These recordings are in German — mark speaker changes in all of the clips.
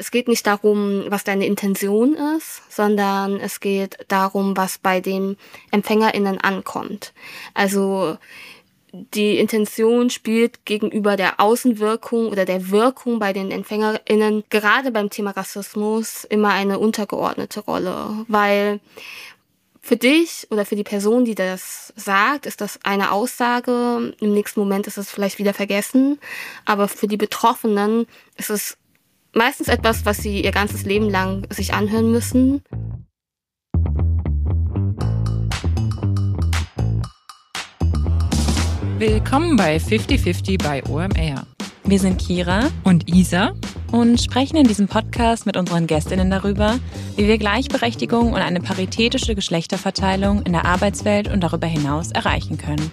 Speaker 1: es geht nicht darum, was deine Intention ist, sondern es geht darum, was bei den EmpfängerInnen ankommt. Also die Intention spielt gegenüber der Außenwirkung oder der Wirkung bei den EmpfängerInnen gerade beim Thema Rassismus immer eine untergeordnete Rolle, weil für dich oder für die Person, die das sagt, ist das eine Aussage. Im nächsten Moment ist es vielleicht wieder vergessen. Aber für die Betroffenen ist es meistens etwas, was sie ihr ganzes Leben lang sich anhören müssen.
Speaker 2: Willkommen bei 50-50 bei OMR.
Speaker 3: Wir sind Kira
Speaker 2: und Isa
Speaker 3: und sprechen in diesem Podcast mit unseren Gästinnen darüber, wie wir Gleichberechtigung und eine paritätische Geschlechterverteilung in der Arbeitswelt und darüber hinaus erreichen können.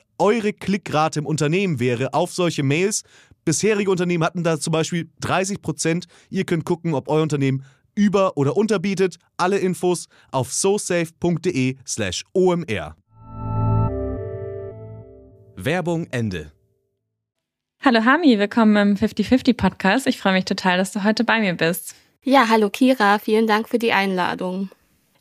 Speaker 4: eure Klickrate im Unternehmen wäre auf solche Mails. Bisherige Unternehmen hatten da zum Beispiel 30 Prozent. Ihr könnt gucken, ob euer Unternehmen über- oder unterbietet. Alle Infos auf sosafe.de/slash omr. Werbung Ende.
Speaker 3: Hallo Hami, willkommen im 50-50 Podcast. Ich freue mich total, dass du heute bei mir bist.
Speaker 1: Ja, hallo Kira, vielen Dank für die Einladung.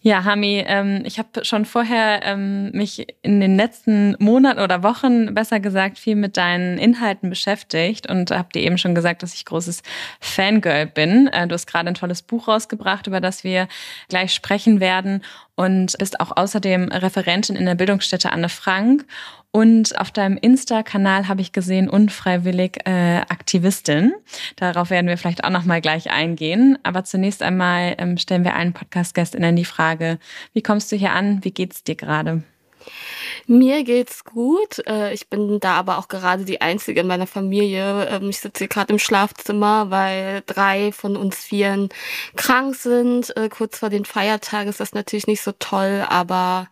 Speaker 3: Ja, Hami, ähm, ich habe schon vorher ähm, mich in den letzten Monaten oder Wochen, besser gesagt, viel mit deinen Inhalten beschäftigt und habe dir eben schon gesagt, dass ich großes Fangirl bin. Äh, du hast gerade ein tolles Buch rausgebracht, über das wir gleich sprechen werden und bist auch außerdem Referentin in der Bildungsstätte Anne Frank. Und auf deinem Insta-Kanal habe ich gesehen, unfreiwillig äh, Aktivistin. Darauf werden wir vielleicht auch nochmal gleich eingehen. Aber zunächst einmal ähm, stellen wir allen Podcast-GästInnen die Frage, wie kommst du hier an? Wie geht's dir gerade?
Speaker 1: Mir geht's gut. Äh, ich bin da aber auch gerade die Einzige in meiner Familie. Ähm, ich sitze hier gerade im Schlafzimmer, weil drei von uns Vieren krank sind. Äh, kurz vor den Feiertagen ist das natürlich nicht so toll, aber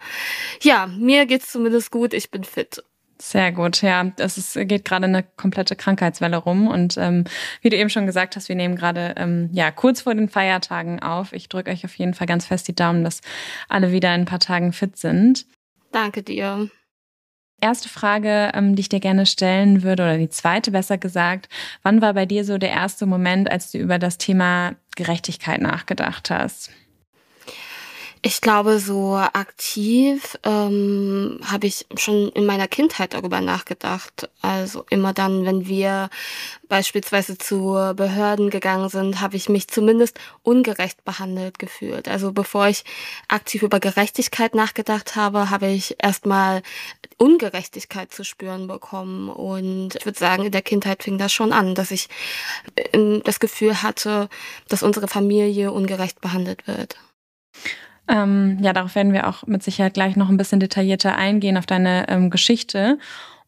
Speaker 1: ja, mir geht's zumindest gut. Ich bin fit.
Speaker 3: Sehr gut, ja. Es ist, geht gerade eine komplette Krankheitswelle rum. Und ähm, wie du eben schon gesagt hast, wir nehmen gerade ähm, ja kurz vor den Feiertagen auf. Ich drücke euch auf jeden Fall ganz fest die Daumen, dass alle wieder in ein paar Tagen fit sind.
Speaker 1: Danke dir.
Speaker 3: Erste Frage, ähm, die ich dir gerne stellen würde, oder die zweite besser gesagt. Wann war bei dir so der erste Moment, als du über das Thema Gerechtigkeit nachgedacht hast?
Speaker 1: Ich glaube, so aktiv ähm, habe ich schon in meiner Kindheit darüber nachgedacht. Also immer dann, wenn wir beispielsweise zu Behörden gegangen sind, habe ich mich zumindest ungerecht behandelt gefühlt. Also bevor ich aktiv über Gerechtigkeit nachgedacht habe, habe ich erstmal Ungerechtigkeit zu spüren bekommen. Und ich würde sagen, in der Kindheit fing das schon an, dass ich ähm, das Gefühl hatte, dass unsere Familie ungerecht behandelt wird.
Speaker 3: Ähm, ja, darauf werden wir auch mit Sicherheit gleich noch ein bisschen detaillierter eingehen auf deine ähm, Geschichte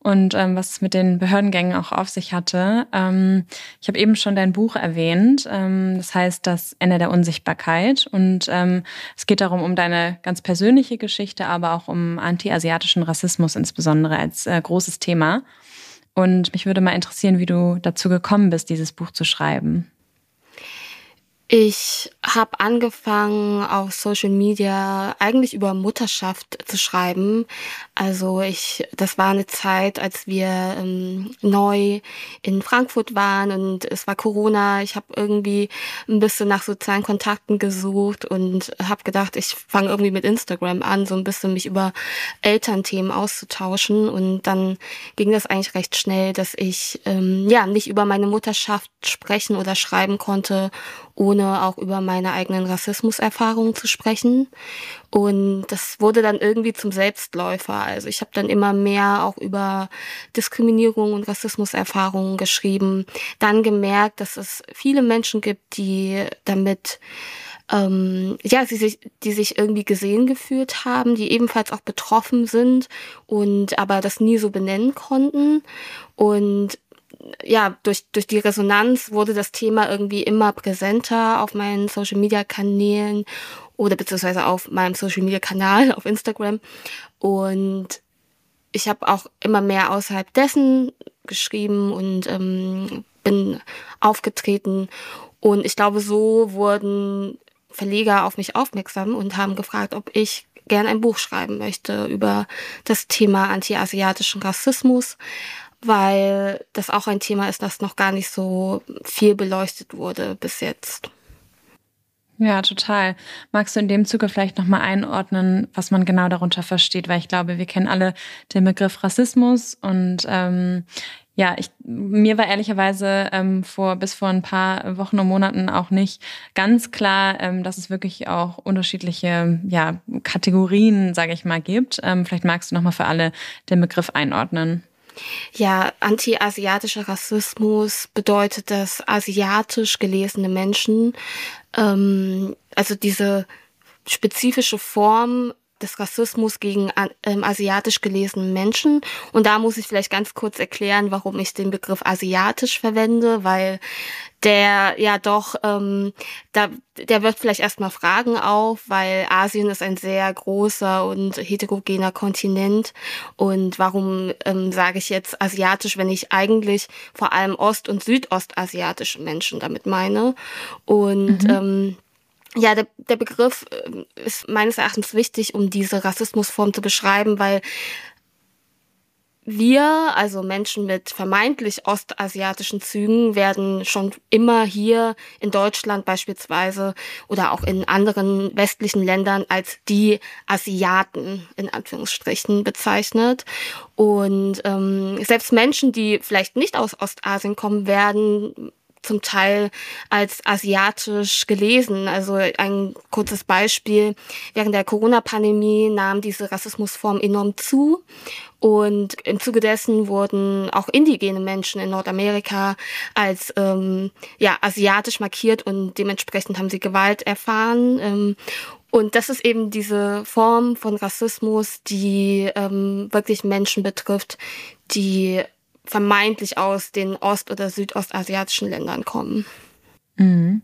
Speaker 3: und ähm, was es mit den Behördengängen auch auf sich hatte. Ähm, ich habe eben schon dein Buch erwähnt. Ähm, das heißt Das Ende der Unsichtbarkeit. Und ähm, es geht darum, um deine ganz persönliche Geschichte, aber auch um anti-asiatischen Rassismus insbesondere als äh, großes Thema. Und mich würde mal interessieren, wie du dazu gekommen bist, dieses Buch zu schreiben.
Speaker 1: Ich habe angefangen auf Social Media eigentlich über Mutterschaft zu schreiben. Also ich, das war eine Zeit, als wir ähm, neu in Frankfurt waren und es war Corona. Ich habe irgendwie ein bisschen nach sozialen Kontakten gesucht und habe gedacht, ich fange irgendwie mit Instagram an, so ein bisschen mich über Elternthemen auszutauschen. Und dann ging das eigentlich recht schnell, dass ich ähm, ja nicht über meine Mutterschaft sprechen oder schreiben konnte ohne auch über meine eigenen Rassismuserfahrungen zu sprechen. Und das wurde dann irgendwie zum Selbstläufer. Also ich habe dann immer mehr auch über Diskriminierung und Rassismuserfahrungen geschrieben. Dann gemerkt, dass es viele Menschen gibt, die damit ähm, ja, sie sich, die sich irgendwie gesehen gefühlt haben, die ebenfalls auch betroffen sind und aber das nie so benennen konnten. Und ja, durch, durch die Resonanz wurde das Thema irgendwie immer präsenter auf meinen Social Media Kanälen oder beziehungsweise auf meinem Social Media Kanal auf Instagram. Und ich habe auch immer mehr außerhalb dessen geschrieben und ähm, bin aufgetreten. Und ich glaube, so wurden Verleger auf mich aufmerksam und haben gefragt, ob ich gern ein Buch schreiben möchte über das Thema anti-asiatischen Rassismus weil das auch ein Thema ist, das noch gar nicht so viel beleuchtet wurde bis jetzt.
Speaker 3: Ja, total. Magst du in dem Zuge vielleicht nochmal einordnen, was man genau darunter versteht? Weil ich glaube, wir kennen alle den Begriff Rassismus und ähm, ja, ich, mir war ehrlicherweise ähm, vor bis vor ein paar Wochen und Monaten auch nicht ganz klar, ähm, dass es wirklich auch unterschiedliche ja, Kategorien, sage ich mal, gibt. Ähm, vielleicht magst du nochmal für alle den Begriff einordnen.
Speaker 1: Ja, anti-asiatischer Rassismus bedeutet, dass asiatisch gelesene Menschen, ähm, also diese spezifische Form des Rassismus gegen ähm, asiatisch gelesenen Menschen. Und da muss ich vielleicht ganz kurz erklären, warum ich den Begriff asiatisch verwende, weil der ja doch, ähm, da, der wird vielleicht erstmal Fragen auf, weil Asien ist ein sehr großer und heterogener Kontinent. Und warum ähm, sage ich jetzt asiatisch, wenn ich eigentlich vor allem ost- und südostasiatische Menschen damit meine? Und mhm. ähm, ja, der, der Begriff ähm, ist meines Erachtens wichtig, um diese Rassismusform zu beschreiben, weil wir, also Menschen mit vermeintlich ostasiatischen Zügen, werden schon immer hier in Deutschland beispielsweise oder auch in anderen westlichen Ländern als die Asiaten in Anführungsstrichen bezeichnet. Und ähm, selbst Menschen, die vielleicht nicht aus Ostasien kommen, werden zum Teil als asiatisch gelesen. Also ein kurzes Beispiel. Während der Corona-Pandemie nahm diese Rassismusform enorm zu. Und im Zuge dessen wurden auch indigene Menschen in Nordamerika als ähm, ja, asiatisch markiert und dementsprechend haben sie Gewalt erfahren. Ähm, und das ist eben diese Form von Rassismus, die ähm, wirklich Menschen betrifft, die vermeintlich aus den ost- oder südostasiatischen Ländern kommen.
Speaker 3: Mhm.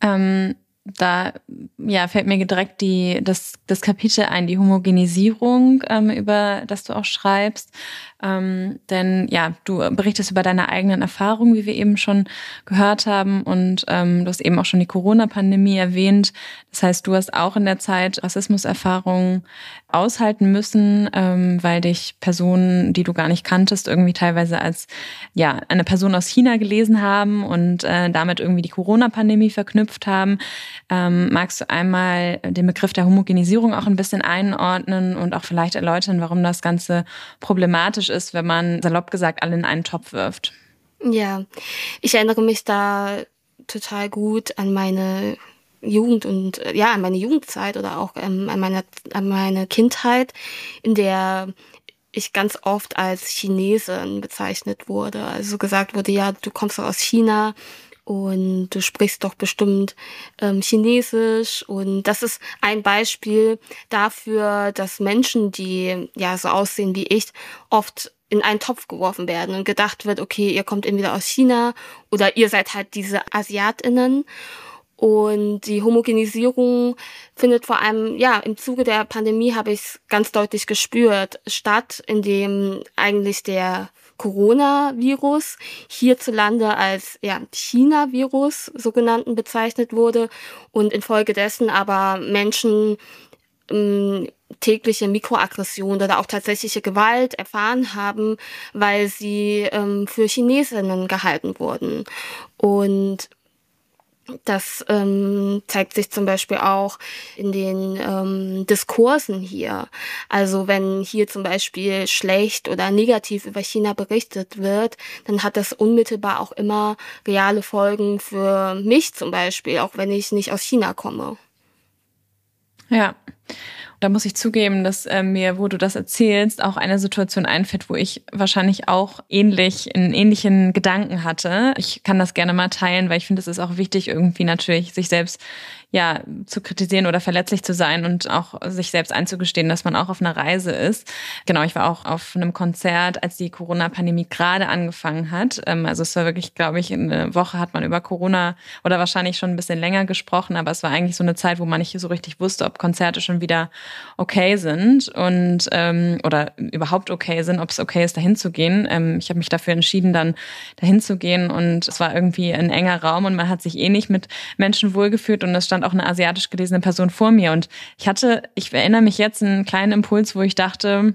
Speaker 3: Ähm, da ja, fällt mir direkt die, das, das Kapitel ein, die Homogenisierung, ähm, über das du auch schreibst. Ähm, denn ja, du berichtest über deine eigenen Erfahrungen, wie wir eben schon gehört haben. Und ähm, du hast eben auch schon die Corona-Pandemie erwähnt. Das heißt, du hast auch in der Zeit Rassismuserfahrungen aushalten müssen, ähm, weil dich Personen, die du gar nicht kanntest, irgendwie teilweise als ja eine Person aus China gelesen haben und äh, damit irgendwie die Corona-Pandemie verknüpft haben. Ähm, magst du einmal den Begriff der Homogenisierung auch ein bisschen einordnen und auch vielleicht erläutern, warum das Ganze problematisch ist, wenn man salopp gesagt alle in einen Topf wirft.
Speaker 1: Ja, ich erinnere mich da total gut an meine Jugend und ja, an meine Jugendzeit oder auch ähm, an, meine, an meine Kindheit, in der ich ganz oft als Chinesin bezeichnet wurde. Also gesagt wurde, ja, du kommst doch aus China und du sprichst doch bestimmt ähm, Chinesisch. Und das ist ein Beispiel dafür, dass Menschen, die ja so aussehen wie ich, oft in einen Topf geworfen werden und gedacht wird, okay, ihr kommt entweder aus China oder ihr seid halt diese Asiatinnen. Und die Homogenisierung findet vor allem, ja, im Zuge der Pandemie habe ich es ganz deutlich gespürt, statt, indem eigentlich der Coronavirus hierzulande als ja, China-Virus sogenannten bezeichnet wurde und infolgedessen aber Menschen ähm, tägliche Mikroaggression oder auch tatsächliche Gewalt erfahren haben, weil sie ähm, für Chinesinnen gehalten wurden. Und das ähm, zeigt sich zum Beispiel auch in den ähm, Diskursen hier. Also wenn hier zum Beispiel schlecht oder negativ über China berichtet wird, dann hat das unmittelbar auch immer reale Folgen für mich zum Beispiel, auch wenn ich nicht aus China komme.
Speaker 3: Ja. Da muss ich zugeben, dass äh, mir, wo du das erzählst, auch eine Situation einfällt, wo ich wahrscheinlich auch ähnlich, einen ähnlichen Gedanken hatte. Ich kann das gerne mal teilen, weil ich finde, es ist auch wichtig, irgendwie natürlich sich selbst ja, zu kritisieren oder verletzlich zu sein und auch sich selbst einzugestehen, dass man auch auf einer Reise ist. Genau, ich war auch auf einem Konzert, als die Corona-Pandemie gerade angefangen hat. Ähm, also es war wirklich, glaube ich, in eine Woche hat man über Corona oder wahrscheinlich schon ein bisschen länger gesprochen, aber es war eigentlich so eine Zeit, wo man nicht so richtig wusste, ob Konzerte schon wieder okay sind und ähm, oder überhaupt okay sind, ob es okay ist, dahin zu gehen. Ähm, ich habe mich dafür entschieden, dann dahin zu gehen und es war irgendwie ein enger Raum und man hat sich eh nicht mit Menschen wohlgefühlt und es stand stand auch eine asiatisch gelesene Person vor mir. Und ich hatte, ich erinnere mich jetzt einen kleinen Impuls, wo ich dachte,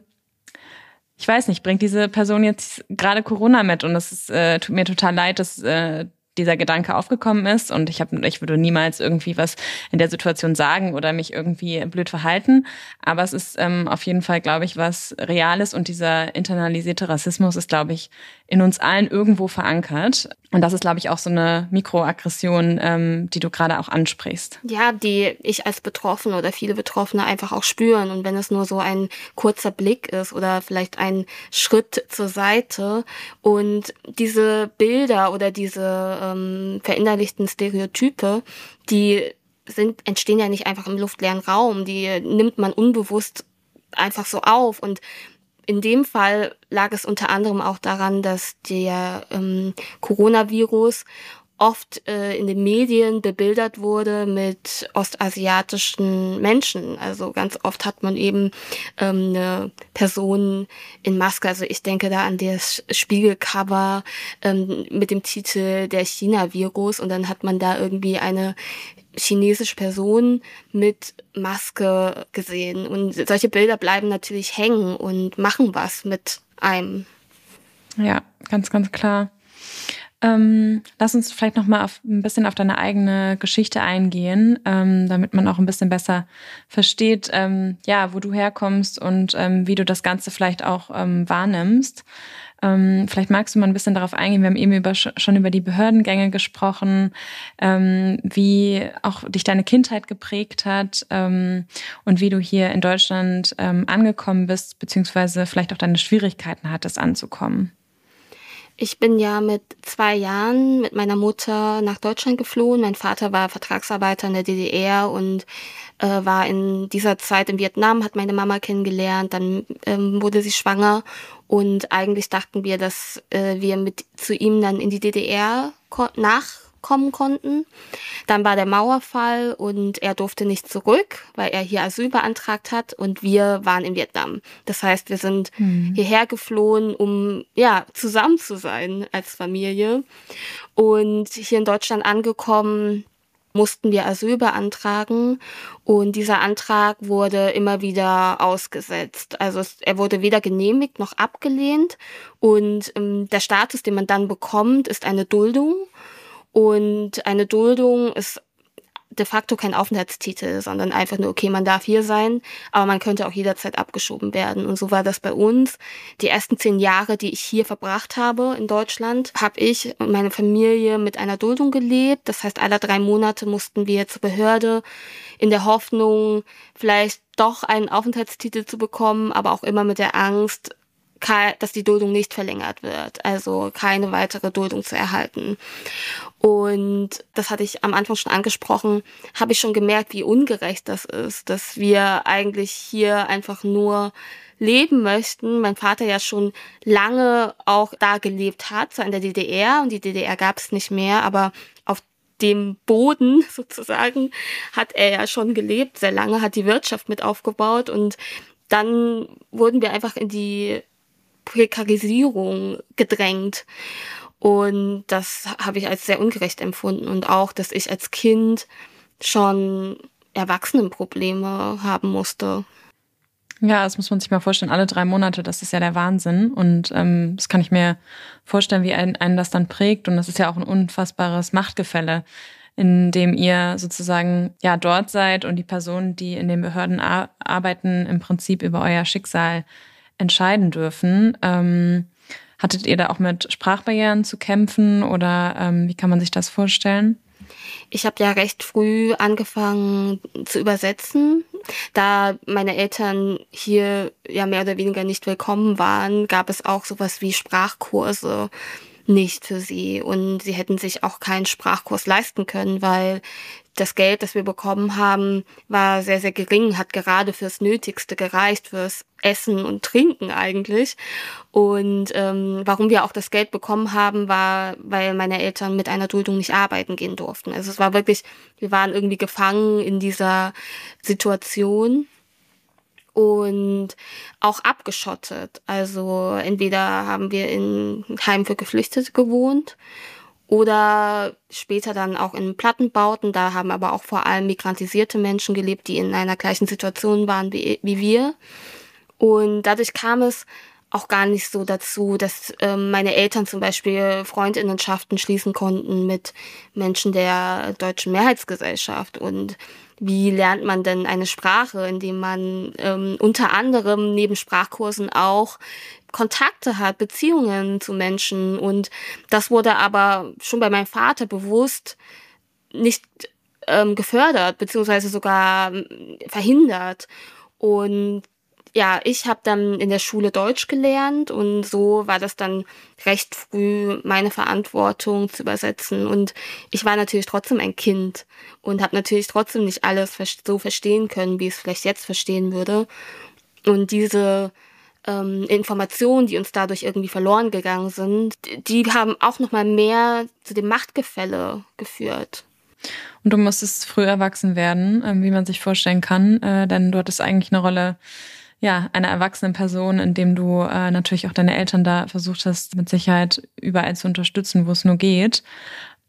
Speaker 3: ich weiß nicht, bringt diese Person jetzt gerade Corona mit? Und es äh, tut mir total leid, dass äh, dieser Gedanke aufgekommen ist. Und ich habe ich würde niemals irgendwie was in der Situation sagen oder mich irgendwie blöd verhalten, aber es ist ähm, auf jeden Fall, glaube ich, was Reales. Und dieser internalisierte Rassismus ist, glaube ich, in uns allen irgendwo verankert. Und das ist, glaube ich, auch so eine Mikroaggression, ähm, die du gerade auch ansprichst.
Speaker 1: Ja, die ich als Betroffene oder viele Betroffene einfach auch spüren. Und wenn es nur so ein kurzer Blick ist oder vielleicht ein Schritt zur Seite und diese Bilder oder diese ähm, verinnerlichten Stereotype, die sind, entstehen ja nicht einfach im luftleeren Raum, die nimmt man unbewusst einfach so auf. Und in dem Fall lag es unter anderem auch daran, dass der ähm, Coronavirus oft äh, in den Medien bebildert wurde mit ostasiatischen Menschen. Also ganz oft hat man eben ähm, eine Person in Maske. Also ich denke da an das Spiegelcover ähm, mit dem Titel der China-Virus und dann hat man da irgendwie eine chinesische Person mit Maske gesehen. Und solche Bilder bleiben natürlich hängen und machen was mit einem.
Speaker 3: Ja, ganz, ganz klar. Ähm, lass uns vielleicht noch mal auf, ein bisschen auf deine eigene Geschichte eingehen, ähm, damit man auch ein bisschen besser versteht, ähm, ja, wo du herkommst und ähm, wie du das Ganze vielleicht auch ähm, wahrnimmst. Ähm, vielleicht magst du mal ein bisschen darauf eingehen. Wir haben eben über, schon über die Behördengänge gesprochen, wie auch dich deine Kindheit geprägt hat und wie du hier in Deutschland angekommen bist, beziehungsweise vielleicht auch deine Schwierigkeiten hattest anzukommen.
Speaker 1: Ich bin ja mit zwei Jahren mit meiner Mutter nach Deutschland geflohen. Mein Vater war Vertragsarbeiter in der DDR und äh, war in dieser Zeit in Vietnam, hat meine Mama kennengelernt, dann ähm, wurde sie schwanger und eigentlich dachten wir, dass äh, wir mit zu ihm dann in die DDR nach kommen konnten. Dann war der Mauerfall und er durfte nicht zurück, weil er hier Asyl beantragt hat und wir waren in Vietnam. Das heißt, wir sind mhm. hierher geflohen, um ja zusammen zu sein als Familie. Und hier in Deutschland angekommen, mussten wir Asyl beantragen und dieser Antrag wurde immer wieder ausgesetzt. Also es, er wurde weder genehmigt noch abgelehnt und ähm, der Status, den man dann bekommt, ist eine Duldung und eine Duldung ist de facto kein Aufenthaltstitel, sondern einfach nur, okay, man darf hier sein, aber man könnte auch jederzeit abgeschoben werden. Und so war das bei uns. Die ersten zehn Jahre, die ich hier verbracht habe in Deutschland, habe ich und meine Familie mit einer Duldung gelebt. Das heißt, alle drei Monate mussten wir zur Behörde in der Hoffnung, vielleicht doch einen Aufenthaltstitel zu bekommen, aber auch immer mit der Angst, dass die Duldung nicht verlängert wird, also keine weitere Duldung zu erhalten. Und das hatte ich am Anfang schon angesprochen, habe ich schon gemerkt, wie ungerecht das ist, dass wir eigentlich hier einfach nur leben möchten. Mein Vater ja schon lange auch da gelebt hat, zwar in der DDR und die DDR gab es nicht mehr, aber auf dem Boden sozusagen hat er ja schon gelebt, sehr lange hat die Wirtschaft mit aufgebaut und dann wurden wir einfach in die Prekarisierung gedrängt. Und das habe ich als sehr ungerecht empfunden. Und auch, dass ich als Kind schon Erwachsenenprobleme haben musste.
Speaker 3: Ja, das muss man sich mal vorstellen. Alle drei Monate, das ist ja der Wahnsinn. Und ähm, das kann ich mir vorstellen, wie einen, einen das dann prägt. Und das ist ja auch ein unfassbares Machtgefälle, in dem ihr sozusagen ja dort seid und die Personen, die in den Behörden arbeiten, im Prinzip über euer Schicksal entscheiden dürfen. Ähm, hattet ihr da auch mit Sprachbarrieren zu kämpfen oder ähm, wie kann man sich das vorstellen?
Speaker 1: Ich habe ja recht früh angefangen zu übersetzen. Da meine Eltern hier ja mehr oder weniger nicht willkommen waren, gab es auch sowas wie Sprachkurse nicht für sie. Und sie hätten sich auch keinen Sprachkurs leisten können, weil das Geld, das wir bekommen haben, war sehr, sehr gering, hat gerade fürs Nötigste gereicht, fürs Essen und Trinken eigentlich. Und ähm, warum wir auch das Geld bekommen haben, war, weil meine Eltern mit einer Duldung nicht arbeiten gehen durften. Also es war wirklich, wir waren irgendwie gefangen in dieser Situation und auch abgeschottet. Also entweder haben wir in Heim für Geflüchtete gewohnt oder später dann auch in Plattenbauten. Da haben aber auch vor allem migrantisierte Menschen gelebt, die in einer gleichen Situation waren wie, wie wir. Und dadurch kam es auch gar nicht so dazu, dass ähm, meine Eltern zum Beispiel Freundinnenschaften schließen konnten mit Menschen der deutschen Mehrheitsgesellschaft und wie lernt man denn eine Sprache, indem man ähm, unter anderem neben Sprachkursen auch Kontakte hat, Beziehungen zu Menschen. Und das wurde aber schon bei meinem Vater bewusst nicht ähm, gefördert, beziehungsweise sogar ähm, verhindert. Und ja, ich habe dann in der Schule Deutsch gelernt und so war das dann recht früh meine Verantwortung zu übersetzen. Und ich war natürlich trotzdem ein Kind und habe natürlich trotzdem nicht alles so verstehen können, wie ich es vielleicht jetzt verstehen würde. Und diese ähm, Informationen, die uns dadurch irgendwie verloren gegangen sind, die haben auch noch mal mehr zu dem Machtgefälle geführt.
Speaker 3: Und du musstest früh erwachsen werden, ähm, wie man sich vorstellen kann, äh, denn du hattest eigentlich eine Rolle ja, einer erwachsenen Person, indem du äh, natürlich auch deine Eltern da versucht hast, mit Sicherheit überall zu unterstützen, wo es nur geht.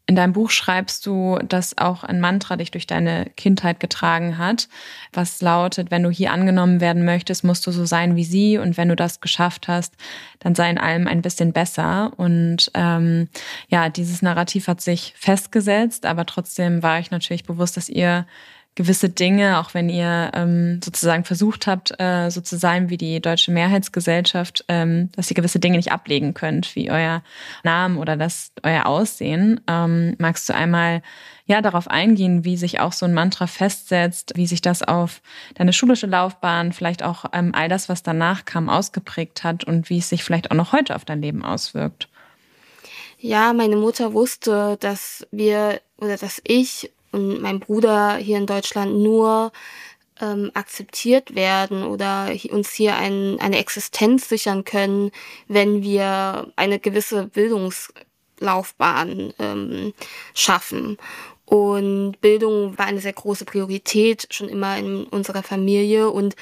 Speaker 3: In deinem Buch schreibst du, dass auch ein Mantra dich durch deine Kindheit getragen hat, was lautet, wenn du hier angenommen werden möchtest, musst du so sein wie sie und wenn du das geschafft hast, dann sei in allem ein bisschen besser. Und ähm, ja, dieses Narrativ hat sich festgesetzt, aber trotzdem war ich natürlich bewusst, dass ihr gewisse Dinge, auch wenn ihr ähm, sozusagen versucht habt, äh, so zu sein wie die deutsche Mehrheitsgesellschaft, ähm, dass ihr gewisse Dinge nicht ablegen könnt, wie euer Namen oder das euer Aussehen. Ähm, magst du einmal ja darauf eingehen, wie sich auch so ein Mantra festsetzt, wie sich das auf deine schulische Laufbahn, vielleicht auch ähm, all das, was danach kam, ausgeprägt hat und wie es sich vielleicht auch noch heute auf dein Leben auswirkt?
Speaker 1: Ja, meine Mutter wusste, dass wir oder dass ich und mein Bruder hier in Deutschland nur ähm, akzeptiert werden oder uns hier ein, eine Existenz sichern können, wenn wir eine gewisse Bildungslaufbahn ähm, schaffen. Und Bildung war eine sehr große Priorität schon immer in unserer Familie. Und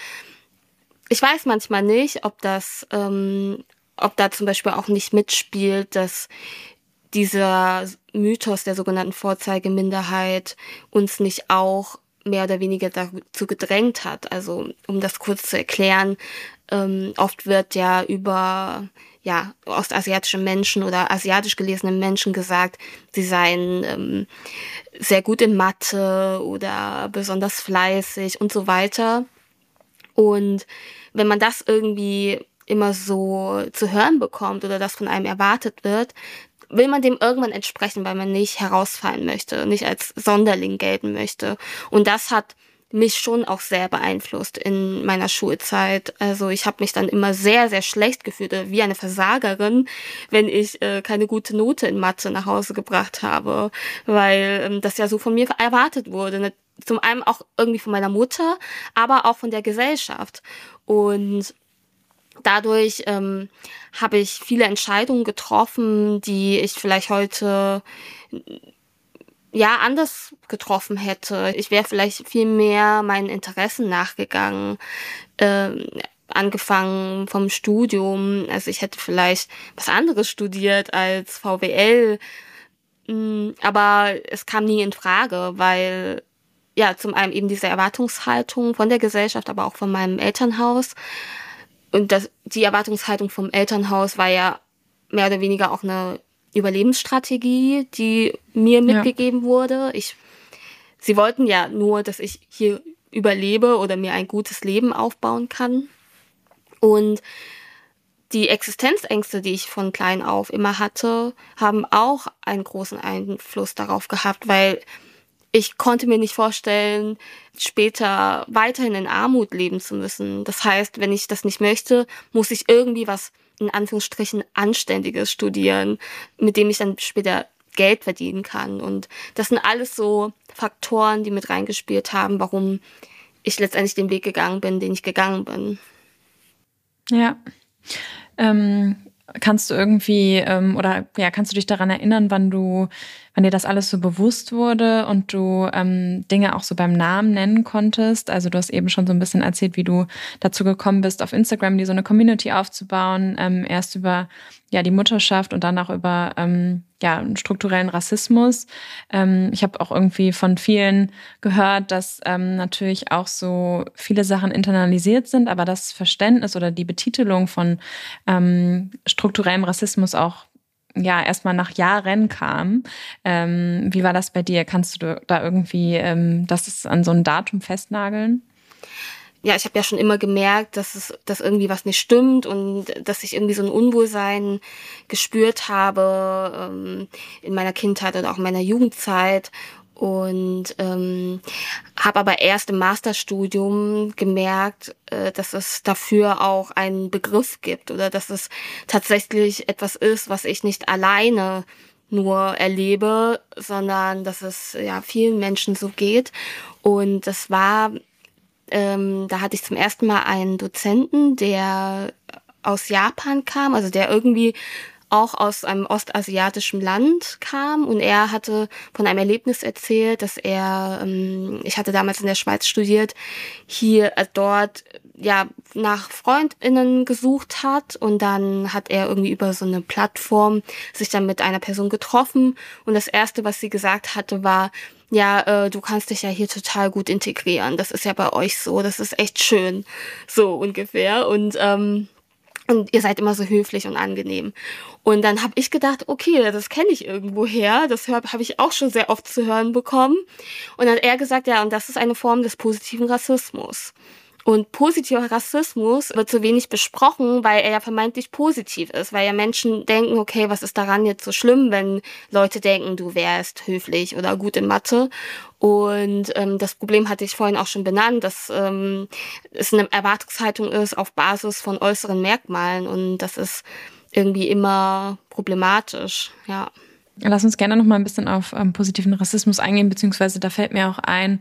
Speaker 1: ich weiß manchmal nicht, ob das, ähm, ob da zum Beispiel auch nicht mitspielt, dass dieser Mythos der sogenannten Vorzeigeminderheit uns nicht auch mehr oder weniger dazu gedrängt hat. Also um das kurz zu erklären, ähm, oft wird ja über ja, ostasiatische Menschen oder asiatisch gelesene Menschen gesagt, sie seien ähm, sehr gut in Mathe oder besonders fleißig und so weiter. Und wenn man das irgendwie immer so zu hören bekommt oder das von einem erwartet wird, will man dem irgendwann entsprechen, weil man nicht herausfallen möchte, nicht als Sonderling gelten möchte. Und das hat mich schon auch sehr beeinflusst in meiner Schulzeit. Also ich habe mich dann immer sehr, sehr schlecht gefühlt, wie eine Versagerin, wenn ich äh, keine gute Note in Mathe nach Hause gebracht habe, weil ähm, das ja so von mir erwartet wurde. Ne? Zum einen auch irgendwie von meiner Mutter, aber auch von der Gesellschaft. Und dadurch ähm, habe ich viele Entscheidungen getroffen, die ich vielleicht heute ja anders getroffen hätte. Ich wäre vielleicht viel mehr meinen Interessen nachgegangen. Ähm, angefangen vom Studium. Also ich hätte vielleicht was anderes studiert als VWL. Mm, aber es kam nie in Frage, weil ja, zum einen eben diese Erwartungshaltung von der Gesellschaft, aber auch von meinem Elternhaus. Und das, die Erwartungshaltung vom Elternhaus war ja mehr oder weniger auch eine Überlebensstrategie, die mir mitgegeben ja. wurde. Ich, sie wollten ja nur, dass ich hier überlebe oder mir ein gutes Leben aufbauen kann. Und die Existenzängste, die ich von klein auf immer hatte, haben auch einen großen Einfluss darauf gehabt, weil ich konnte mir nicht vorstellen, später weiterhin in Armut leben zu müssen. Das heißt, wenn ich das nicht möchte, muss ich irgendwie was in Anführungsstrichen Anständiges studieren, mit dem ich dann später Geld verdienen kann. Und das sind alles so Faktoren, die mit reingespielt haben, warum ich letztendlich den Weg gegangen bin, den ich gegangen bin.
Speaker 3: Ja. Ähm, kannst du irgendwie ähm, oder ja, kannst du dich daran erinnern, wann du wann dir das alles so bewusst wurde und du ähm, Dinge auch so beim Namen nennen konntest. Also du hast eben schon so ein bisschen erzählt, wie du dazu gekommen bist, auf Instagram die so eine Community aufzubauen, ähm, erst über ja die Mutterschaft und dann auch über ähm, ja strukturellen Rassismus. Ähm, ich habe auch irgendwie von vielen gehört, dass ähm, natürlich auch so viele Sachen internalisiert sind, aber das Verständnis oder die Betitelung von ähm, strukturellem Rassismus auch ja erstmal nach Jahren kam. Ähm, wie war das bei dir? Kannst du da irgendwie ähm, das an so ein Datum festnageln?
Speaker 1: ja, ich habe ja schon immer gemerkt, dass es, dass irgendwie was nicht stimmt und dass ich irgendwie so ein Unwohlsein gespürt habe ähm, in meiner Kindheit oder auch in meiner Jugendzeit und ähm, habe aber erst im Masterstudium gemerkt, äh, dass es dafür auch einen Begriff gibt oder dass es tatsächlich etwas ist, was ich nicht alleine nur erlebe, sondern dass es ja vielen Menschen so geht. Und das war, ähm, da hatte ich zum ersten Mal einen Dozenten, der aus Japan kam, also der irgendwie auch aus einem ostasiatischen Land kam und er hatte von einem Erlebnis erzählt, dass er, ähm, ich hatte damals in der Schweiz studiert, hier äh, dort ja nach Freundinnen gesucht hat und dann hat er irgendwie über so eine Plattform sich dann mit einer Person getroffen und das erste, was sie gesagt hatte, war ja, äh, du kannst dich ja hier total gut integrieren. Das ist ja bei euch so, das ist echt schön, so ungefähr und ähm, und ihr seid immer so höflich und angenehm. Und dann habe ich gedacht, okay, das kenne ich irgendwo her. Das habe ich auch schon sehr oft zu hören bekommen. Und dann hat er gesagt, ja, und das ist eine Form des positiven Rassismus. Und positiver Rassismus wird so wenig besprochen, weil er ja vermeintlich positiv ist, weil ja Menschen denken, okay, was ist daran jetzt so schlimm, wenn Leute denken, du wärst höflich oder gut in Mathe. Und ähm, das Problem hatte ich vorhin auch schon benannt, dass ähm, es eine Erwartungshaltung ist auf Basis von äußeren Merkmalen und das ist irgendwie immer problematisch, ja.
Speaker 3: Lass uns gerne noch mal ein bisschen auf ähm, positiven Rassismus eingehen, beziehungsweise da fällt mir auch ein,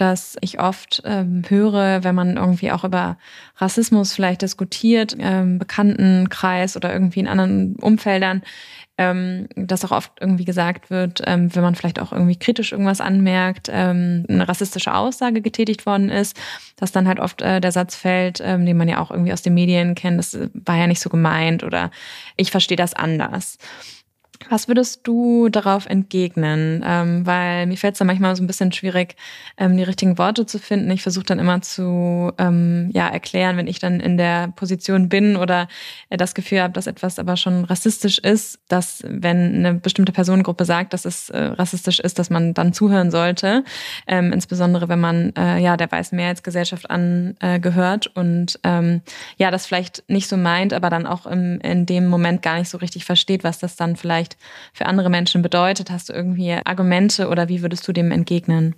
Speaker 3: dass ich oft ähm, höre, wenn man irgendwie auch über Rassismus vielleicht diskutiert, ähm, Bekanntenkreis oder irgendwie in anderen Umfeldern, ähm, dass auch oft irgendwie gesagt wird, ähm, wenn man vielleicht auch irgendwie kritisch irgendwas anmerkt, ähm, eine rassistische Aussage getätigt worden ist, dass dann halt oft äh, der Satz fällt, ähm, den man ja auch irgendwie aus den Medien kennt, das war ja nicht so gemeint oder ich verstehe das anders. Was würdest du darauf entgegnen? Ähm, weil mir fällt es dann manchmal so ein bisschen schwierig, ähm, die richtigen Worte zu finden. Ich versuche dann immer zu ähm, ja, erklären, wenn ich dann in der Position bin oder äh, das Gefühl habe, dass etwas aber schon rassistisch ist, dass wenn eine bestimmte Personengruppe sagt, dass es äh, rassistisch ist, dass man dann zuhören sollte. Ähm, insbesondere wenn man äh, ja der weißen Mehrheitsgesellschaft angehört und ähm, ja das vielleicht nicht so meint, aber dann auch im, in dem Moment gar nicht so richtig versteht, was das dann vielleicht vielleicht für andere Menschen bedeutet? Hast du irgendwie Argumente oder wie würdest du dem entgegnen?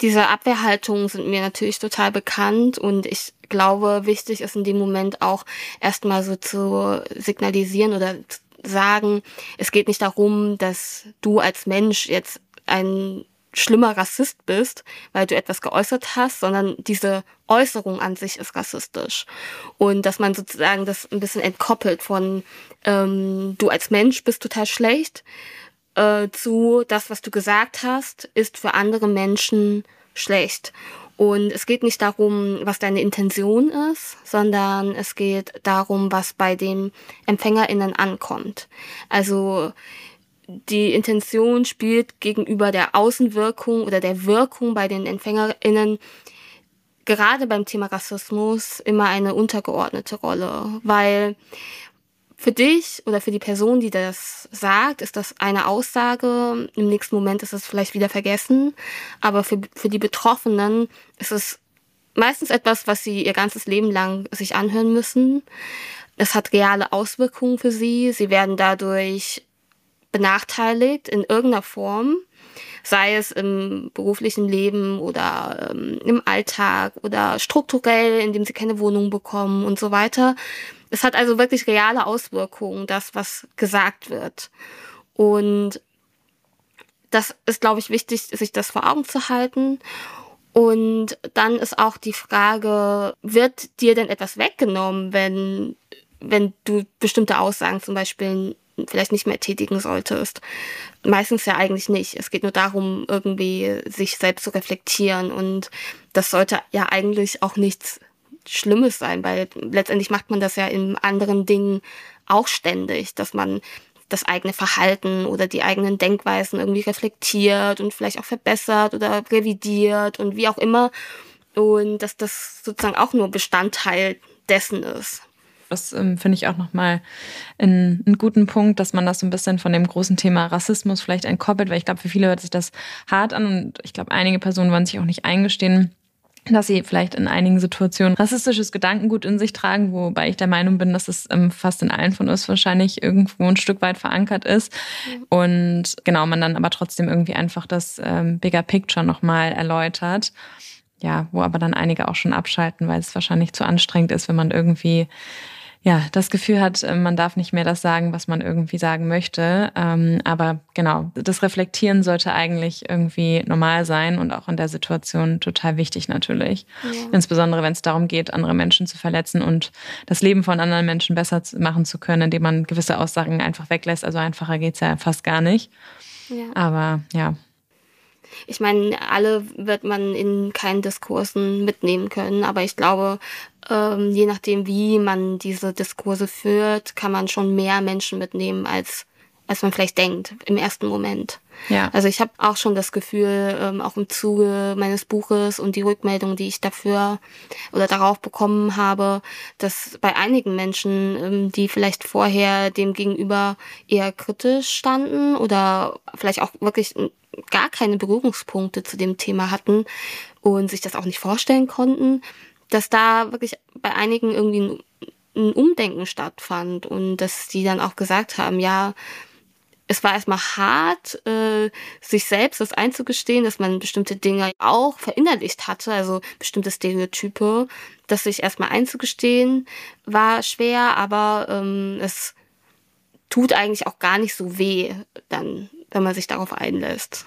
Speaker 1: Diese Abwehrhaltungen sind mir natürlich total bekannt und ich glaube, wichtig ist in dem Moment auch erstmal so zu signalisieren oder sagen, es geht nicht darum, dass du als Mensch jetzt ein schlimmer Rassist bist, weil du etwas geäußert hast, sondern diese Äußerung an sich ist rassistisch. Und dass man sozusagen das ein bisschen entkoppelt von ähm, du als Mensch bist total schlecht äh, zu das, was du gesagt hast, ist für andere Menschen schlecht. Und es geht nicht darum, was deine Intention ist, sondern es geht darum, was bei den EmpfängerInnen ankommt. Also die Intention spielt gegenüber der Außenwirkung oder der Wirkung bei den EmpfängerInnen gerade beim Thema Rassismus immer eine untergeordnete Rolle, weil für dich oder für die Person, die das sagt, ist das eine Aussage. Im nächsten Moment ist es vielleicht wieder vergessen. Aber für, für die Betroffenen ist es meistens etwas, was sie ihr ganzes Leben lang sich anhören müssen. Es hat reale Auswirkungen für sie. Sie werden dadurch benachteiligt in irgendeiner Form, sei es im beruflichen Leben oder ähm, im Alltag oder strukturell, indem sie keine Wohnung bekommen und so weiter. Es hat also wirklich reale Auswirkungen, das, was gesagt wird. Und das ist, glaube ich, wichtig, sich das vor Augen zu halten. Und dann ist auch die Frage, wird dir denn etwas weggenommen, wenn, wenn du bestimmte Aussagen zum Beispiel vielleicht nicht mehr tätigen solltest. Meistens ja eigentlich nicht. Es geht nur darum, irgendwie sich selbst zu reflektieren und das sollte ja eigentlich auch nichts Schlimmes sein, weil letztendlich macht man das ja in anderen Dingen auch ständig, dass man das eigene Verhalten oder die eigenen Denkweisen irgendwie reflektiert und vielleicht auch verbessert oder revidiert und wie auch immer. Und dass das sozusagen auch nur Bestandteil dessen ist.
Speaker 3: Das ähm, finde ich auch nochmal einen, guten Punkt, dass man das so ein bisschen von dem großen Thema Rassismus vielleicht entkoppelt, weil ich glaube, für viele hört sich das hart an und ich glaube, einige Personen wollen sich auch nicht eingestehen, dass sie vielleicht in einigen Situationen rassistisches Gedankengut in sich tragen, wobei ich der Meinung bin, dass es ähm, fast in allen von uns wahrscheinlich irgendwo ein Stück weit verankert ist. Mhm. Und genau, man dann aber trotzdem irgendwie einfach das ähm, Bigger Picture nochmal erläutert ja, wo aber dann einige auch schon abschalten, weil es wahrscheinlich zu anstrengend ist, wenn man irgendwie ja, das Gefühl hat, äh, man darf nicht mehr das sagen, was man irgendwie sagen möchte. Ähm, aber genau, das Reflektieren sollte eigentlich irgendwie normal sein und auch in der Situation total wichtig natürlich. Ja. Insbesondere wenn es darum geht, andere Menschen zu verletzen und das Leben von anderen Menschen besser machen zu können, indem man gewisse Aussagen einfach weglässt. Also einfacher geht's ja fast gar nicht. Ja. Aber ja,
Speaker 1: ich meine, alle wird man in keinen Diskursen mitnehmen können, aber ich glaube, ähm, je nachdem, wie man diese Diskurse führt, kann man schon mehr Menschen mitnehmen, als, als man vielleicht denkt im ersten Moment. Ja. Also ich habe auch schon das Gefühl, ähm, auch im Zuge meines Buches und die Rückmeldung, die ich dafür oder darauf bekommen habe, dass bei einigen Menschen, ähm, die vielleicht vorher dem gegenüber eher kritisch standen oder vielleicht auch wirklich gar keine Berührungspunkte zu dem Thema hatten und sich das auch nicht vorstellen konnten, dass da wirklich bei einigen irgendwie ein, ein Umdenken stattfand und dass die dann auch gesagt haben, ja, es war erstmal hart, äh, sich selbst das einzugestehen, dass man bestimmte Dinge auch verinnerlicht hatte, also bestimmte Stereotype, das sich erstmal einzugestehen, war schwer, aber ähm, es tut eigentlich auch gar nicht so weh, dann wenn man sich darauf einlässt.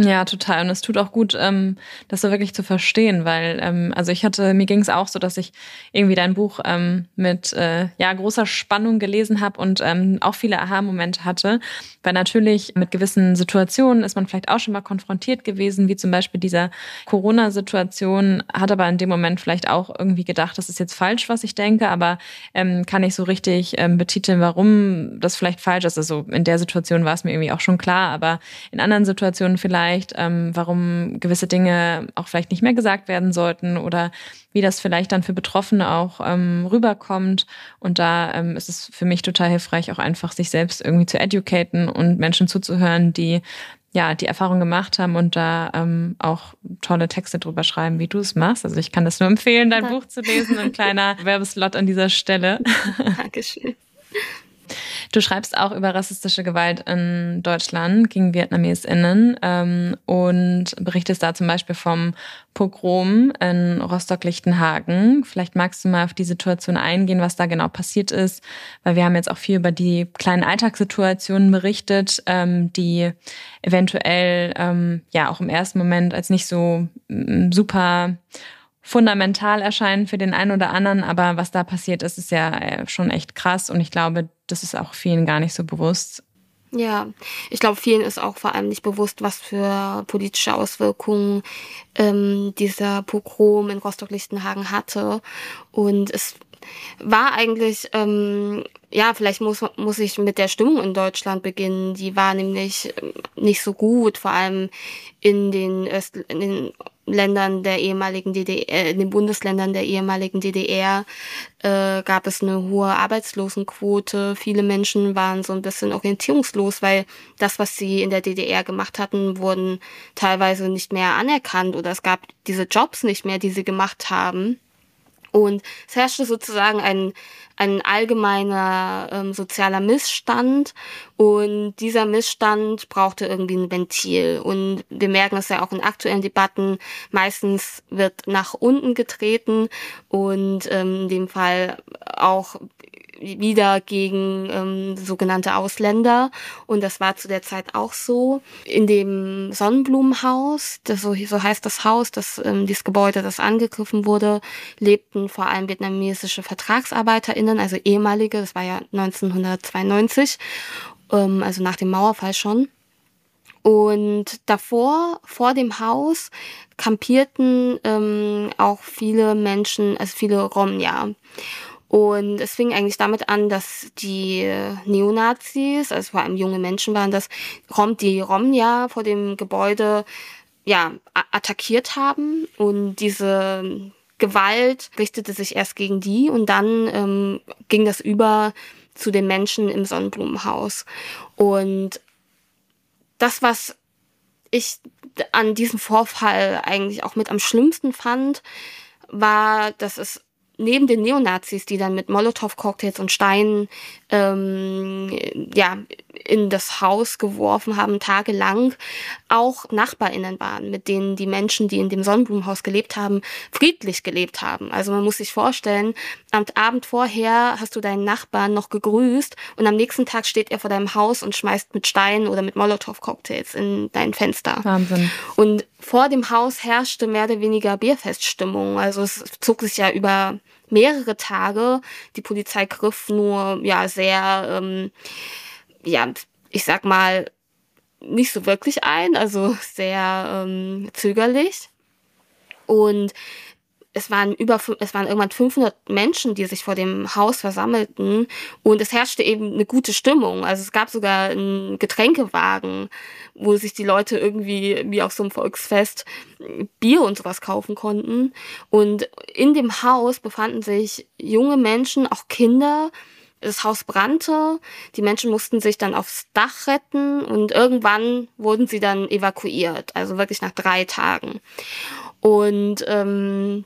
Speaker 3: Ja, total. Und es tut auch gut, ähm, das so wirklich zu verstehen, weil, ähm, also ich hatte, mir ging es auch so, dass ich irgendwie dein Buch ähm, mit äh, ja großer Spannung gelesen habe und ähm, auch viele Aha-Momente hatte. Weil natürlich mit gewissen Situationen ist man vielleicht auch schon mal konfrontiert gewesen, wie zum Beispiel dieser Corona-Situation, hat aber in dem Moment vielleicht auch irgendwie gedacht, das ist jetzt falsch, was ich denke, aber ähm, kann ich so richtig ähm, betiteln, warum das vielleicht falsch ist. Also in der Situation war es mir irgendwie auch schon klar, aber in anderen Situationen vielleicht vielleicht, ähm, warum gewisse Dinge auch vielleicht nicht mehr gesagt werden sollten oder wie das vielleicht dann für Betroffene auch ähm, rüberkommt. Und da ähm, ist es für mich total hilfreich, auch einfach sich selbst irgendwie zu educaten und Menschen zuzuhören, die ja, die Erfahrung gemacht haben und da ähm, auch tolle Texte drüber schreiben, wie du es machst. Also ich kann das nur empfehlen, dein Danke. Buch zu lesen. Ein kleiner Werbeslot an dieser Stelle.
Speaker 1: Dankeschön.
Speaker 3: Du schreibst auch über rassistische Gewalt in Deutschland gegen VietnamesInnen ähm, und berichtest da zum Beispiel vom Pogrom in Rostock-Lichtenhagen. Vielleicht magst du mal auf die Situation eingehen, was da genau passiert ist, weil wir haben jetzt auch viel über die kleinen Alltagssituationen berichtet, ähm, die eventuell ähm, ja auch im ersten Moment als nicht so mm, super fundamental erscheinen für den einen oder anderen, aber was da passiert ist, ist ja äh, schon echt krass und ich glaube, das ist auch vielen gar nicht so bewusst.
Speaker 1: Ja, ich glaube, vielen ist auch vor allem nicht bewusst, was für politische Auswirkungen ähm, dieser Pogrom in Rostock-Lichtenhagen hatte. Und es war eigentlich, ähm, ja, vielleicht muss, muss ich mit der Stimmung in Deutschland beginnen. Die war nämlich ähm, nicht so gut, vor allem in den, Öst in den Ländern der ehemaligen DDR, äh, in den Bundesländern der ehemaligen DDR äh, gab es eine hohe Arbeitslosenquote. Viele Menschen waren so ein bisschen orientierungslos, weil das, was sie in der DDR gemacht hatten, wurden teilweise nicht mehr anerkannt oder es gab diese Jobs nicht mehr, die sie gemacht haben. Und es herrschte sozusagen ein, ein allgemeiner ähm, sozialer Missstand. Und dieser Missstand brauchte irgendwie ein Ventil. Und wir merken es ja auch in aktuellen Debatten, meistens wird nach unten getreten. Und ähm, in dem Fall auch wieder gegen ähm, sogenannte Ausländer. Und das war zu der Zeit auch so. In dem Sonnenblumenhaus, das so, so heißt das Haus, das, ähm, dieses Gebäude, das angegriffen wurde, lebten vor allem vietnamesische VertragsarbeiterInnen, also ehemalige, das war ja 1992, ähm, also nach dem Mauerfall schon. Und davor, vor dem Haus, kampierten ähm, auch viele Menschen, also viele Romja. Und es fing eigentlich damit an, dass die Neonazis, also vor allem junge Menschen waren das, die Romja vor dem Gebäude ja, attackiert haben. Und diese Gewalt richtete sich erst gegen die und dann ähm, ging das über zu den Menschen im Sonnenblumenhaus. Und das, was ich an diesem Vorfall eigentlich auch mit am schlimmsten fand, war, dass es neben den Neonazis, die dann mit Molotow-Cocktails und Steinen ähm, ja, in das Haus geworfen haben, tagelang, auch NachbarInnen waren, mit denen die Menschen, die in dem Sonnenblumenhaus gelebt haben, friedlich gelebt haben. Also man muss sich vorstellen, am Abend vorher hast du deinen Nachbarn noch gegrüßt und am nächsten Tag steht er vor deinem Haus und schmeißt mit Steinen oder mit Molotow-Cocktails in dein Fenster.
Speaker 3: Wahnsinn.
Speaker 1: Und vor dem Haus herrschte mehr oder weniger Bierfeststimmung. Also es zog sich ja über mehrere Tage. Die Polizei griff nur ja sehr, ähm, ja, ich sag mal, nicht so wirklich ein, also sehr ähm, zögerlich. Und es waren über, es waren irgendwann 500 Menschen, die sich vor dem Haus versammelten und es herrschte eben eine gute Stimmung. Also es gab sogar einen Getränkewagen, wo sich die Leute irgendwie wie auf so einem Volksfest Bier und sowas kaufen konnten. Und in dem Haus befanden sich junge Menschen, auch Kinder. Das Haus brannte, die Menschen mussten sich dann aufs Dach retten und irgendwann wurden sie dann evakuiert, also wirklich nach drei Tagen. Und ähm,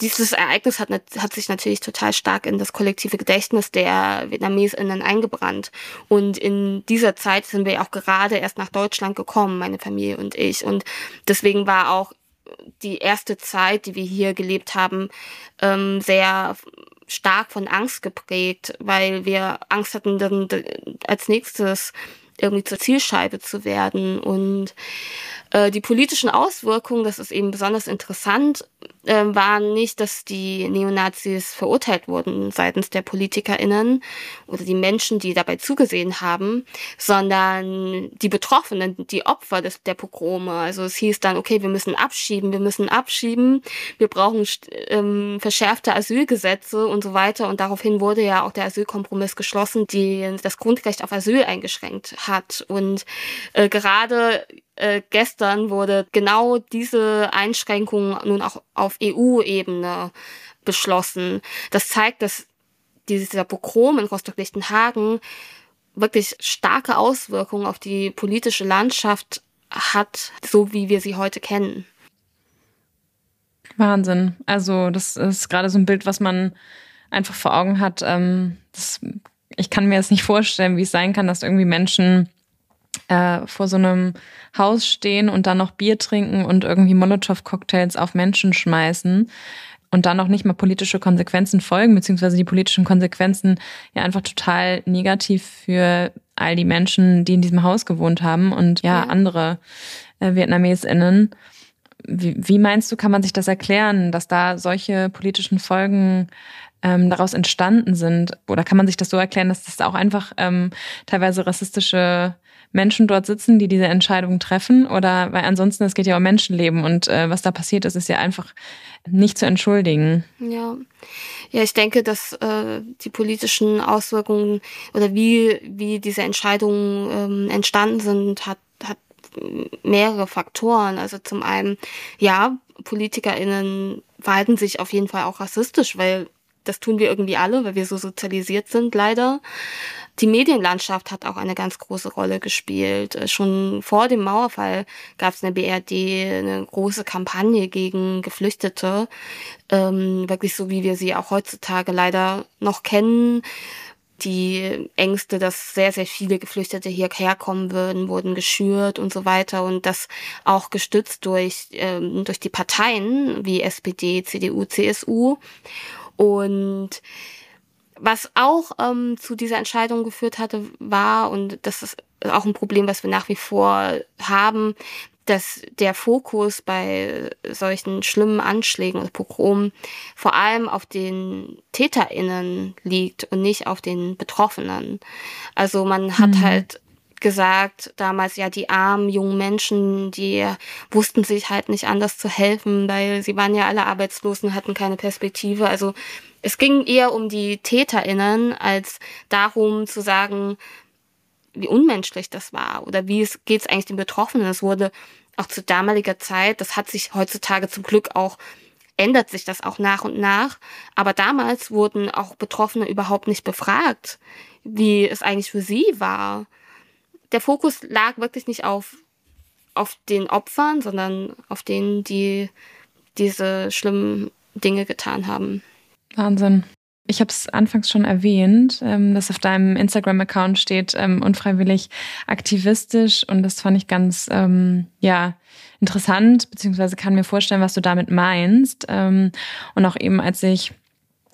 Speaker 1: dieses Ereignis hat, hat sich natürlich total stark in das kollektive Gedächtnis der VietnamesInnen eingebrannt. Und in dieser Zeit sind wir auch gerade erst nach Deutschland gekommen, meine Familie und ich. Und deswegen war auch die erste Zeit, die wir hier gelebt haben, ähm, sehr stark von Angst geprägt, weil wir Angst hatten, dann als nächstes irgendwie zur Zielscheibe zu werden. Und äh, die politischen Auswirkungen, das ist eben besonders interessant, äh, waren nicht, dass die Neonazis verurteilt wurden seitens der PolitikerInnen oder die Menschen, die dabei zugesehen haben, sondern die Betroffenen, die Opfer des, der Pogrome. Also es hieß dann, okay, wir müssen abschieben, wir müssen abschieben, wir brauchen ähm, verschärfte Asylgesetze und so weiter. Und daraufhin wurde ja auch der Asylkompromiss geschlossen, die das Grundrecht auf Asyl eingeschränkt hat. Und äh, gerade äh, gestern wurde genau diese Einschränkung nun auch auf EU-Ebene beschlossen. Das zeigt, dass dieser Pogrom in Rostock-Lichtenhagen wirklich starke Auswirkungen auf die politische Landschaft hat, so wie wir sie heute kennen.
Speaker 3: Wahnsinn. Also das ist gerade so ein Bild, was man einfach vor Augen hat. Ähm, das, ich kann mir jetzt nicht vorstellen, wie es sein kann, dass irgendwie Menschen äh, vor so einem Haus stehen und dann noch Bier trinken und irgendwie Molotow-Cocktails auf Menschen schmeißen und dann noch nicht mal politische Konsequenzen folgen, beziehungsweise die politischen Konsequenzen ja einfach total negativ für all die Menschen, die in diesem Haus gewohnt haben und ja, ja. andere äh, VietnamesInnen. Wie, wie meinst du, kann man sich das erklären, dass da solche politischen Folgen ähm, daraus entstanden sind? Oder kann man sich das so erklären, dass das auch einfach ähm, teilweise rassistische Menschen dort sitzen, die diese Entscheidungen treffen? Oder weil ansonsten, es geht ja um Menschenleben und äh, was da passiert ist, ist ja einfach nicht zu entschuldigen.
Speaker 1: Ja, ja, ich denke, dass äh, die politischen Auswirkungen oder wie wie diese Entscheidungen ähm, entstanden sind, hat hat mehrere Faktoren. Also zum einen, ja, PolitikerInnen verhalten sich auf jeden Fall auch rassistisch, weil das tun wir irgendwie alle, weil wir so sozialisiert sind, leider. Die Medienlandschaft hat auch eine ganz große Rolle gespielt. Äh, schon vor dem Mauerfall gab es eine BRD, eine große Kampagne gegen Geflüchtete, ähm, wirklich so wie wir sie auch heutzutage leider noch kennen. Die Ängste, dass sehr, sehr viele Geflüchtete hierher kommen würden, wurden geschürt und so weiter. Und das auch gestützt durch, ähm, durch die Parteien wie SPD, CDU, CSU. Und was auch ähm, zu dieser Entscheidung geführt hatte, war, und das ist auch ein Problem, was wir nach wie vor haben, dass der Fokus bei solchen schlimmen Anschlägen und Pogromen vor allem auf den TäterInnen liegt und nicht auf den Betroffenen. Also man hat mhm. halt gesagt damals, ja, die armen jungen Menschen, die wussten sich halt nicht anders zu helfen, weil sie waren ja alle arbeitslos und hatten keine Perspektive. Also es ging eher um die TäterInnen als darum zu sagen, wie unmenschlich das war oder wie es geht es eigentlich den Betroffenen. Es wurde auch zu damaliger Zeit, das hat sich heutzutage zum Glück auch ändert sich das auch nach und nach. Aber damals wurden auch Betroffene überhaupt nicht befragt, wie es eigentlich für sie war. Der Fokus lag wirklich nicht auf, auf den Opfern, sondern auf denen, die diese schlimmen Dinge getan haben.
Speaker 3: Wahnsinn. Ich habe es anfangs schon erwähnt, ähm, dass auf deinem Instagram-Account steht, ähm, unfreiwillig aktivistisch. Und das fand ich ganz, ähm, ja, interessant, beziehungsweise kann mir vorstellen, was du damit meinst. Und auch eben, als ich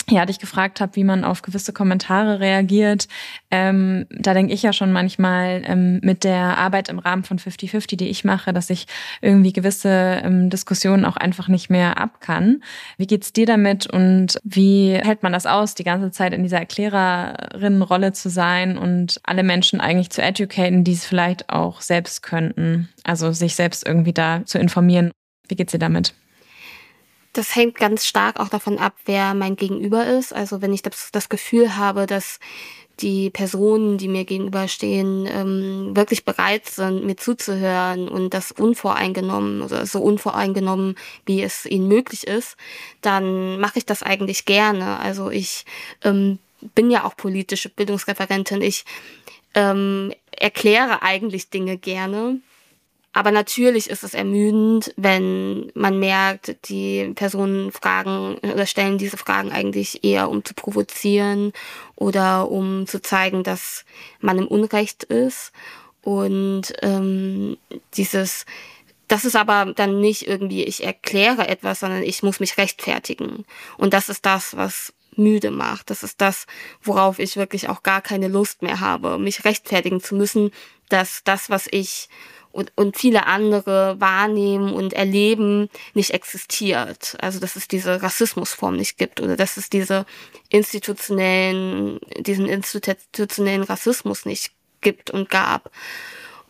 Speaker 3: ja, dich gefragt habe, wie man auf gewisse Kommentare reagiert. Ähm, da denke ich ja schon manchmal ähm, mit der Arbeit im Rahmen von 50-50, die ich mache, dass ich irgendwie gewisse ähm, Diskussionen auch einfach nicht mehr ab kann. Wie geht's dir damit und wie hält man das aus, die ganze Zeit in dieser Erklärerinnenrolle zu sein und alle Menschen eigentlich zu educaten, die es vielleicht auch selbst könnten? Also sich selbst irgendwie da zu informieren. Wie geht's dir damit?
Speaker 1: Das hängt ganz stark auch davon ab, wer mein Gegenüber ist. Also wenn ich das, das Gefühl habe, dass die Personen, die mir gegenüberstehen, ähm, wirklich bereit sind, mir zuzuhören und das unvoreingenommen oder so unvoreingenommen, wie es ihnen möglich ist, dann mache ich das eigentlich gerne. Also ich ähm, bin ja auch politische Bildungsreferentin. Ich ähm, erkläre eigentlich Dinge gerne aber natürlich ist es ermüdend, wenn man merkt, die Personen fragen oder stellen diese Fragen eigentlich eher, um zu provozieren oder um zu zeigen, dass man im Unrecht ist. Und ähm, dieses, das ist aber dann nicht irgendwie, ich erkläre etwas, sondern ich muss mich rechtfertigen. Und das ist das, was müde macht. Das ist das, worauf ich wirklich auch gar keine Lust mehr habe, mich rechtfertigen zu müssen, dass das, was ich und, und viele andere wahrnehmen und erleben, nicht existiert. Also dass es diese Rassismusform nicht gibt oder dass es diese institutionellen, diesen institutionellen Rassismus nicht gibt und gab.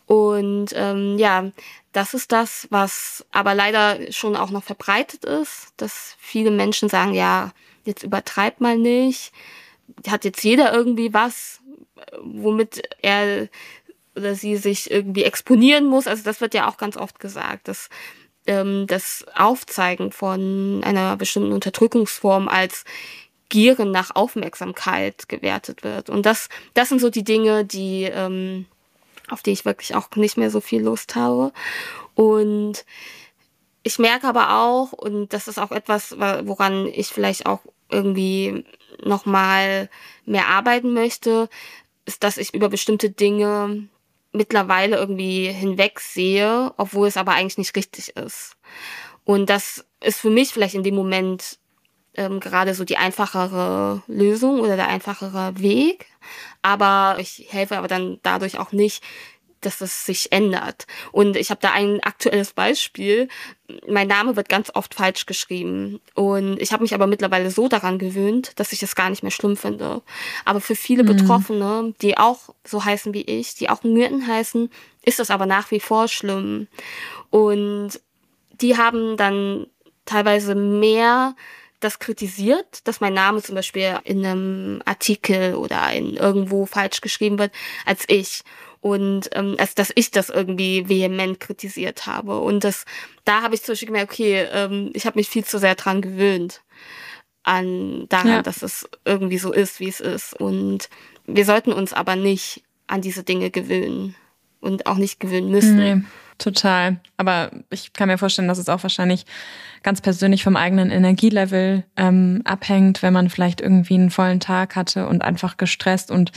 Speaker 1: Und ähm, ja, das ist das, was aber leider schon auch noch verbreitet ist, dass viele Menschen sagen, ja, jetzt übertreib mal nicht, hat jetzt jeder irgendwie was, womit er oder sie sich irgendwie exponieren muss. Also das wird ja auch ganz oft gesagt, dass ähm, das Aufzeigen von einer bestimmten Unterdrückungsform als Gieren nach Aufmerksamkeit gewertet wird. Und das, das sind so die Dinge, die, ähm, auf die ich wirklich auch nicht mehr so viel Lust habe. Und ich merke aber auch, und das ist auch etwas, woran ich vielleicht auch irgendwie nochmal mehr arbeiten möchte, ist, dass ich über bestimmte Dinge mittlerweile irgendwie hinwegsehe, obwohl es aber eigentlich nicht richtig ist. Und das ist für mich vielleicht in dem Moment ähm, gerade so die einfachere Lösung oder der einfachere Weg. Aber ich helfe aber dann dadurch auch nicht, dass es sich ändert. Und ich habe da ein aktuelles Beispiel. Mein Name wird ganz oft falsch geschrieben. Und ich habe mich aber mittlerweile so daran gewöhnt, dass ich es gar nicht mehr schlimm finde. Aber für viele mhm. Betroffene, die auch so heißen wie ich, die auch Myrten heißen, ist das aber nach wie vor schlimm. Und die haben dann teilweise mehr das kritisiert, dass mein Name zum Beispiel in einem Artikel oder in irgendwo falsch geschrieben wird, als ich. Und ähm, als dass ich das irgendwie vehement kritisiert habe. Und das, da habe ich zum Beispiel gemerkt, okay, ähm, ich habe mich viel zu sehr dran gewöhnt an daran, ja. dass es irgendwie so ist, wie es ist. Und wir sollten uns aber nicht an diese Dinge gewöhnen und auch nicht gewöhnen müssen. Nee.
Speaker 3: Total. Aber ich kann mir vorstellen, dass es auch wahrscheinlich ganz persönlich vom eigenen Energielevel ähm, abhängt, wenn man vielleicht irgendwie einen vollen Tag hatte und einfach gestresst und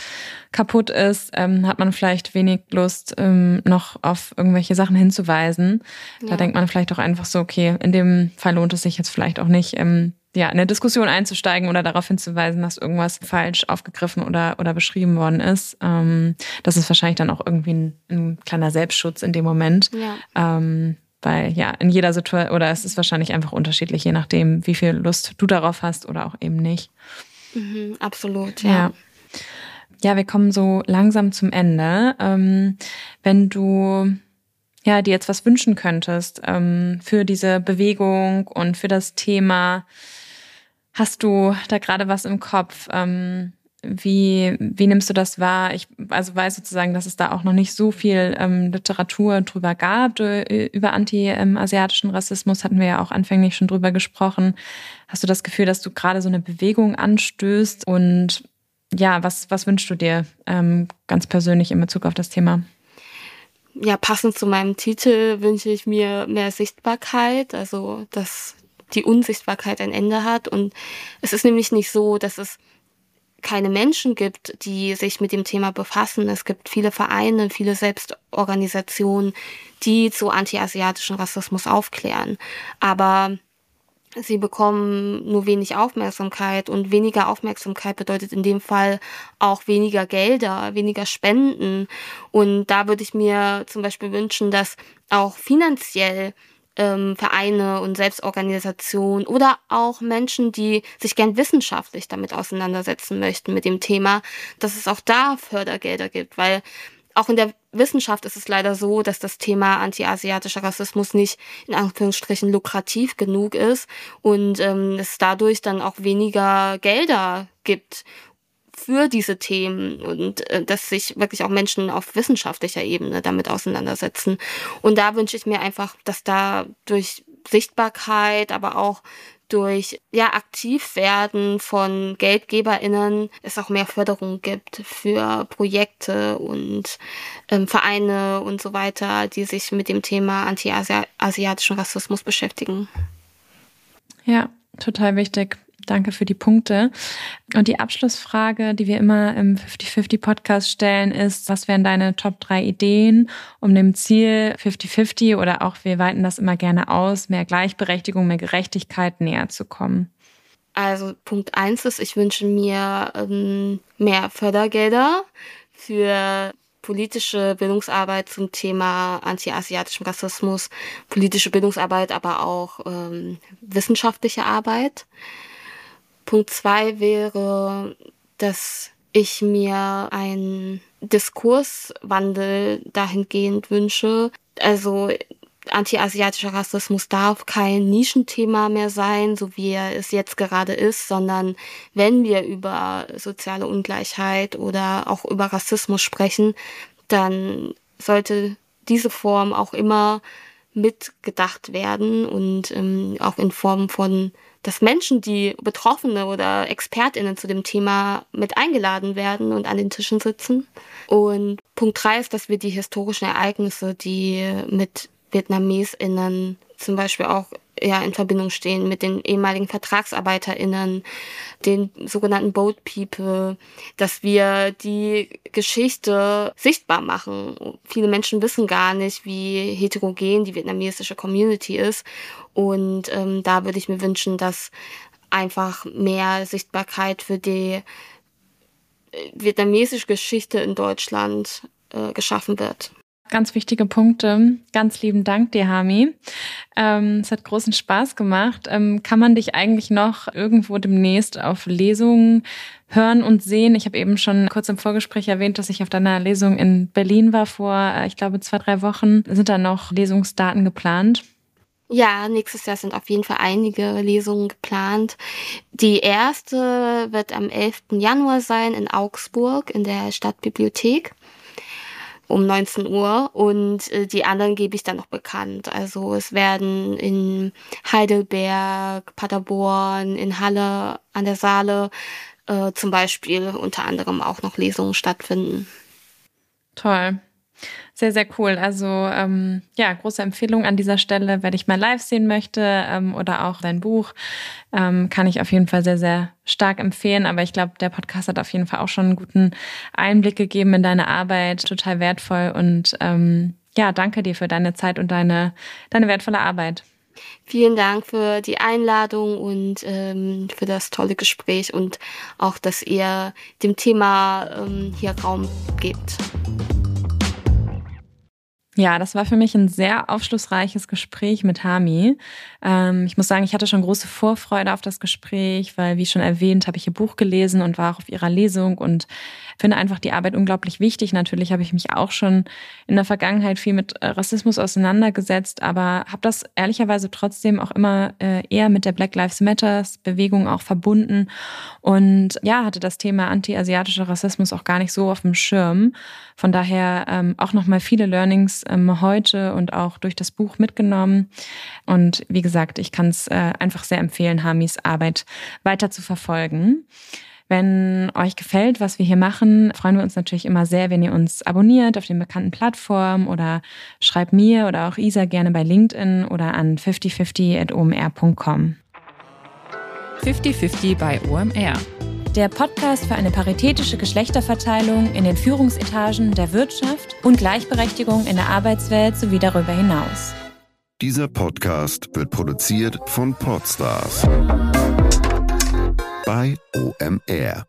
Speaker 3: kaputt ist, ähm, hat man vielleicht wenig Lust, ähm, noch auf irgendwelche Sachen hinzuweisen. Ja. Da denkt man vielleicht auch einfach so, okay, in dem Fall lohnt es sich jetzt vielleicht auch nicht, ähm, ja, in eine Diskussion einzusteigen oder darauf hinzuweisen, dass irgendwas falsch aufgegriffen oder, oder beschrieben worden ist. Ähm, das ist wahrscheinlich dann auch irgendwie ein, ein kleiner Selbstschutz in dem Moment. Ja. Ähm, weil ja, in jeder Situation, oder es ist wahrscheinlich einfach unterschiedlich, je nachdem, wie viel Lust du darauf hast oder auch eben nicht.
Speaker 1: Mhm, absolut, ja.
Speaker 3: ja. Ja, wir kommen so langsam zum Ende. Ähm, wenn du ja, dir jetzt was wünschen könntest ähm, für diese Bewegung und für das Thema, Hast du da gerade was im Kopf? Ähm, wie, wie nimmst du das wahr? Ich also weiß sozusagen, dass es da auch noch nicht so viel ähm, Literatur drüber gab, über anti-asiatischen Rassismus hatten wir ja auch anfänglich schon drüber gesprochen. Hast du das Gefühl, dass du gerade so eine Bewegung anstößt? Und ja, was, was wünschst du dir ähm, ganz persönlich in Bezug auf das Thema?
Speaker 1: Ja, passend zu meinem Titel wünsche ich mir mehr Sichtbarkeit, also dass die Unsichtbarkeit ein Ende hat. Und es ist nämlich nicht so, dass es keine Menschen gibt, die sich mit dem Thema befassen. Es gibt viele Vereine, viele Selbstorganisationen, die zu antiasiatischen Rassismus aufklären. Aber sie bekommen nur wenig Aufmerksamkeit und weniger Aufmerksamkeit bedeutet in dem Fall auch weniger Gelder, weniger Spenden. Und da würde ich mir zum Beispiel wünschen, dass auch finanziell ähm, Vereine und Selbstorganisationen oder auch Menschen, die sich gern wissenschaftlich damit auseinandersetzen möchten mit dem Thema, dass es auch da Fördergelder gibt, weil auch in der Wissenschaft ist es leider so, dass das Thema antiasiatischer Rassismus nicht in Anführungsstrichen lukrativ genug ist und ähm, es dadurch dann auch weniger Gelder gibt für diese Themen und äh, dass sich wirklich auch Menschen auf wissenschaftlicher Ebene damit auseinandersetzen. Und da wünsche ich mir einfach, dass da durch Sichtbarkeit, aber auch durch ja aktiv werden von Geldgeberinnen es auch mehr Förderung gibt für Projekte und ähm, Vereine und so weiter, die sich mit dem Thema anti-asiatischen Rassismus beschäftigen.
Speaker 3: Ja, total wichtig. Danke für die Punkte. Und die Abschlussfrage, die wir immer im 50-50 Podcast stellen, ist, was wären deine Top 3 Ideen, um dem Ziel 50-50 oder auch wir weiten das immer gerne aus, mehr Gleichberechtigung, mehr Gerechtigkeit näher zu kommen?
Speaker 1: Also Punkt 1 ist, ich wünsche mir ähm, mehr Fördergelder für politische Bildungsarbeit zum Thema anti-asiatischem Rassismus, politische Bildungsarbeit, aber auch ähm, wissenschaftliche Arbeit. Punkt zwei wäre, dass ich mir einen Diskurswandel dahingehend wünsche. Also anti-asiatischer Rassismus darf kein Nischenthema mehr sein, so wie er es jetzt gerade ist, sondern wenn wir über soziale Ungleichheit oder auch über Rassismus sprechen, dann sollte diese Form auch immer mitgedacht werden und ähm, auch in Form von dass Menschen, die Betroffene oder ExpertInnen zu dem Thema mit eingeladen werden und an den Tischen sitzen. Und Punkt drei ist, dass wir die historischen Ereignisse, die mit VietnamesInnen zum Beispiel auch ja, in Verbindung stehen mit den ehemaligen VertragsarbeiterInnen, den sogenannten Boat People, dass wir die Geschichte sichtbar machen. Viele Menschen wissen gar nicht, wie heterogen die vietnamesische Community ist. Und ähm, da würde ich mir wünschen, dass einfach mehr Sichtbarkeit für die äh, vietnamesische Geschichte in Deutschland äh, geschaffen wird.
Speaker 3: Ganz wichtige Punkte. Ganz lieben Dank dir, Hami. Ähm, es hat großen Spaß gemacht. Ähm, kann man dich eigentlich noch irgendwo demnächst auf Lesungen hören und sehen? Ich habe eben schon kurz im Vorgespräch erwähnt, dass ich auf deiner Lesung in Berlin war vor, äh, ich glaube, zwei, drei Wochen. Sind da noch Lesungsdaten geplant?
Speaker 1: Ja, nächstes Jahr sind auf jeden Fall einige Lesungen geplant. Die erste wird am 11. Januar sein in Augsburg in der Stadtbibliothek um 19 Uhr und äh, die anderen gebe ich dann noch bekannt. Also es werden in Heidelberg, Paderborn, in Halle an der Saale äh, zum Beispiel unter anderem auch noch Lesungen stattfinden.
Speaker 3: Toll. Sehr, sehr cool. Also ähm, ja, große Empfehlung an dieser Stelle. Wenn ich mal live sehen möchte ähm, oder auch dein Buch, ähm, kann ich auf jeden Fall sehr, sehr stark empfehlen. Aber ich glaube, der Podcast hat auf jeden Fall auch schon einen guten Einblick gegeben in deine Arbeit. Total wertvoll. Und ähm, ja, danke dir für deine Zeit und deine, deine wertvolle Arbeit.
Speaker 1: Vielen Dank für die Einladung und ähm, für das tolle Gespräch und auch, dass ihr dem Thema ähm, hier Raum gebt.
Speaker 3: Ja, das war für mich ein sehr aufschlussreiches Gespräch mit Hami. Ähm, ich muss sagen, ich hatte schon große Vorfreude auf das Gespräch, weil, wie schon erwähnt, habe ich ihr Buch gelesen und war auch auf ihrer Lesung und finde einfach die Arbeit unglaublich wichtig. Natürlich habe ich mich auch schon in der Vergangenheit viel mit äh, Rassismus auseinandergesetzt, aber habe das ehrlicherweise trotzdem auch immer äh, eher mit der Black Lives Matters Bewegung auch verbunden und ja, hatte das Thema anti-asiatischer Rassismus auch gar nicht so auf dem Schirm. Von daher ähm, auch nochmal viele Learnings ähm, heute und auch durch das Buch mitgenommen. Und wie gesagt, ich kann es äh, einfach sehr empfehlen, Hamis Arbeit weiter zu verfolgen. Wenn euch gefällt, was wir hier machen, freuen wir uns natürlich immer sehr, wenn ihr uns abonniert auf den bekannten Plattformen oder schreibt mir oder auch Isa gerne bei LinkedIn oder an 5050.omr.com.
Speaker 2: 5050 bei OMR.
Speaker 3: Der Podcast für eine paritätische Geschlechterverteilung in den Führungsetagen der Wirtschaft und Gleichberechtigung in der Arbeitswelt sowie darüber hinaus.
Speaker 5: Dieser Podcast wird produziert von Podstars bei OMR.